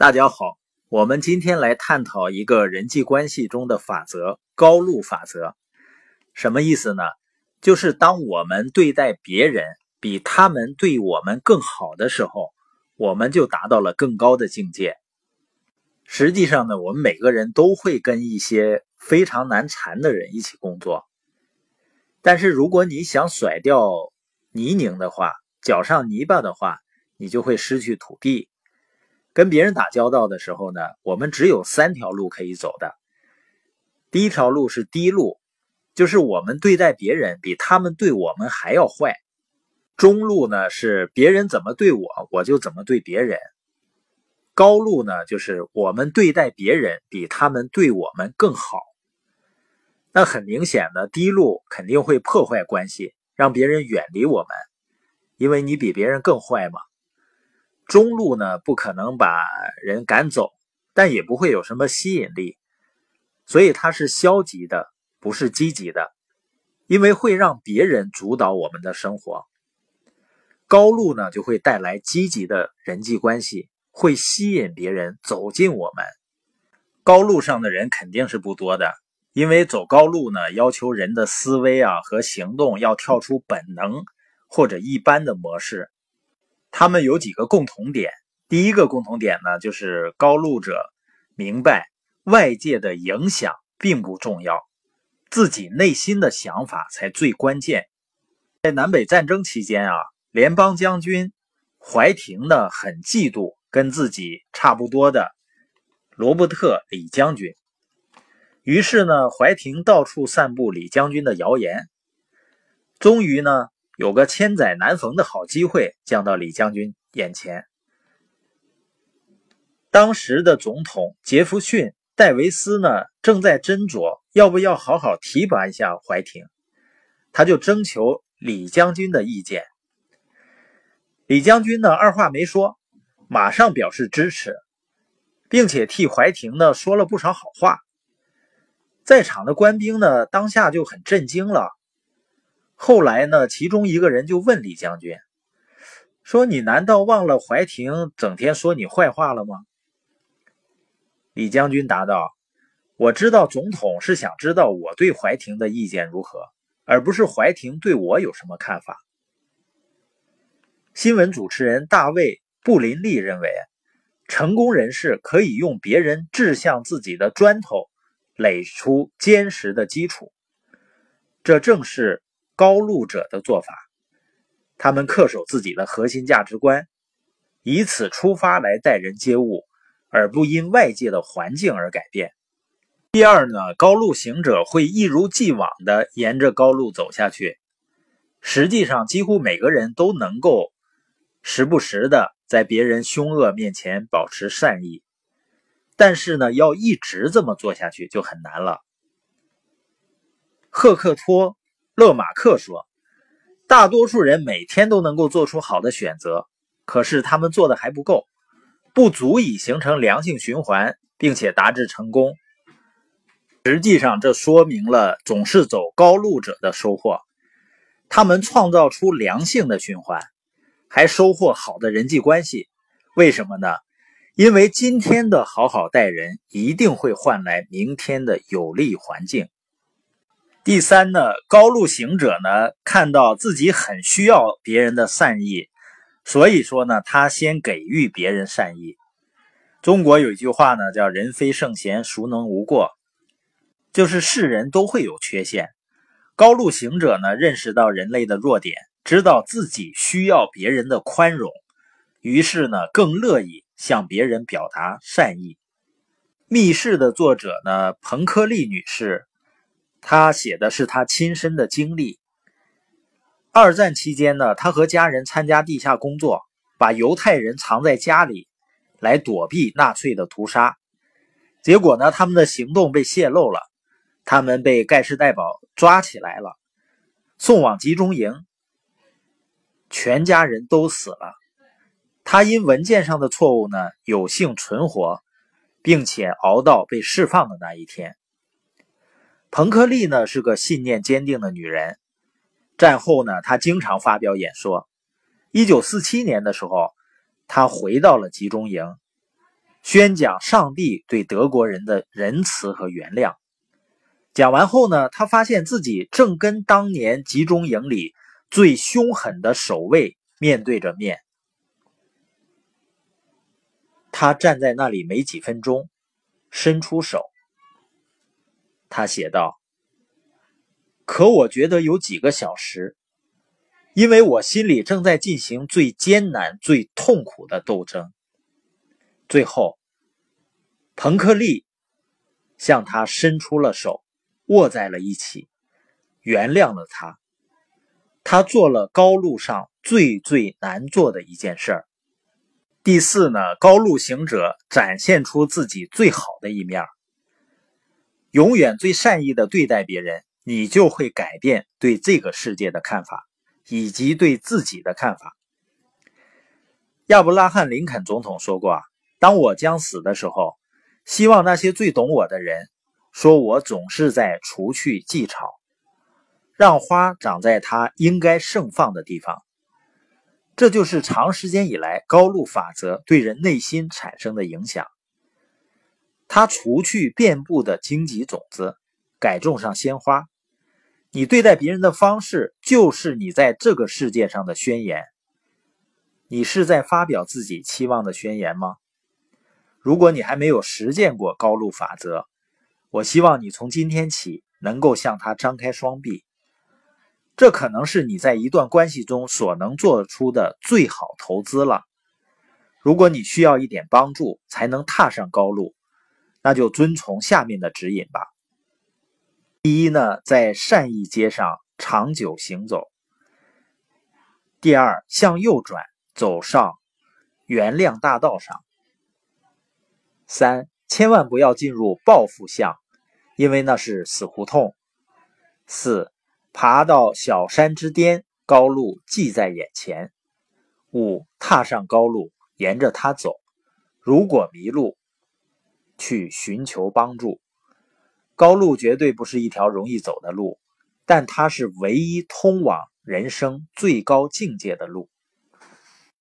大家好，我们今天来探讨一个人际关系中的法则——高路法则。什么意思呢？就是当我们对待别人比他们对我们更好的时候，我们就达到了更高的境界。实际上呢，我们每个人都会跟一些非常难缠的人一起工作。但是如果你想甩掉泥泞的话，脚上泥巴的话，你就会失去土地。跟别人打交道的时候呢，我们只有三条路可以走的。第一条路是低路，就是我们对待别人比他们对我们还要坏。中路呢是别人怎么对我，我就怎么对别人。高路呢就是我们对待别人比他们对我们更好。那很明显的，低路肯定会破坏关系，让别人远离我们，因为你比别人更坏嘛。中路呢，不可能把人赶走，但也不会有什么吸引力，所以它是消极的，不是积极的，因为会让别人主导我们的生活。高路呢，就会带来积极的人际关系，会吸引别人走进我们。高路上的人肯定是不多的，因为走高路呢，要求人的思维啊和行动要跳出本能或者一般的模式。他们有几个共同点。第一个共同点呢，就是高路者明白外界的影响并不重要，自己内心的想法才最关键。在南北战争期间啊，联邦将军怀廷呢很嫉妒跟自己差不多的罗伯特李将军，于是呢，怀廷到处散布李将军的谣言，终于呢。有个千载难逢的好机会降到李将军眼前。当时的总统杰弗逊·戴维斯呢，正在斟酌要不要好好提拔一下怀廷，他就征求李将军的意见。李将军呢，二话没说，马上表示支持，并且替怀廷呢说了不少好话。在场的官兵呢，当下就很震惊了。后来呢，其中一个人就问李将军说：“你难道忘了怀廷整天说你坏话了吗？”李将军答道：“我知道总统是想知道我对怀廷的意见如何，而不是怀廷对我有什么看法。”新闻主持人大卫·布林利认为，成功人士可以用别人掷向自己的砖头垒出坚实的基础，这正是。高路者的做法，他们恪守自己的核心价值观，以此出发来待人接物，而不因外界的环境而改变。第二呢，高路行者会一如既往的沿着高路走下去。实际上，几乎每个人都能够时不时的在别人凶恶面前保持善意，但是呢，要一直这么做下去就很难了。赫克托。勒马克说：“大多数人每天都能够做出好的选择，可是他们做的还不够，不足以形成良性循环，并且达至成功。实际上，这说明了总是走高路者的收获。他们创造出良性的循环，还收获好的人际关系。为什么呢？因为今天的好好待人，一定会换来明天的有利环境。”第三呢，高路行者呢，看到自己很需要别人的善意，所以说呢，他先给予别人善意。中国有一句话呢，叫“人非圣贤，孰能无过”，就是世人都会有缺陷。高路行者呢，认识到人类的弱点，知道自己需要别人的宽容，于是呢，更乐意向别人表达善意。密室的作者呢，彭科利女士。他写的是他亲身的经历。二战期间呢，他和家人参加地下工作，把犹太人藏在家里，来躲避纳粹的屠杀。结果呢，他们的行动被泄露了，他们被盖世太保抓起来了，送往集中营，全家人都死了。他因文件上的错误呢，有幸存活，并且熬到被释放的那一天。彭克利呢是个信念坚定的女人。战后呢，她经常发表演说。一九四七年的时候，她回到了集中营。宣讲上帝对德国人的仁慈和原谅。讲完后呢，他发现自己正跟当年集中营里最凶狠的守卫面对着面。他站在那里没几分钟，伸出手。他写道：“可我觉得有几个小时，因为我心里正在进行最艰难、最痛苦的斗争。”最后，彭克利向他伸出了手。握在了一起，原谅了他。他做了高路上最最难做的一件事儿。第四呢，高路行者展现出自己最好的一面儿，永远最善意的对待别人，你就会改变对这个世界的看法，以及对自己的看法。亚伯拉罕·林肯总统说过：“啊，当我将死的时候，希望那些最懂我的人。”说我总是在除去寄草，让花长在它应该盛放的地方。这就是长时间以来高露法则对人内心产生的影响。它除去遍布的荆棘种子，改种上鲜花。你对待别人的方式，就是你在这个世界上的宣言。你是在发表自己期望的宣言吗？如果你还没有实践过高露法则，我希望你从今天起能够向他张开双臂，这可能是你在一段关系中所能做出的最好投资了。如果你需要一点帮助才能踏上高路，那就遵从下面的指引吧。第一呢，在善意街上长久行走；第二，向右转走上原谅大道上；三。千万不要进入报复巷，因为那是死胡同。四，爬到小山之巅，高路即在眼前。五，踏上高路，沿着它走。如果迷路，去寻求帮助。高路绝对不是一条容易走的路，但它是唯一通往人生最高境界的路。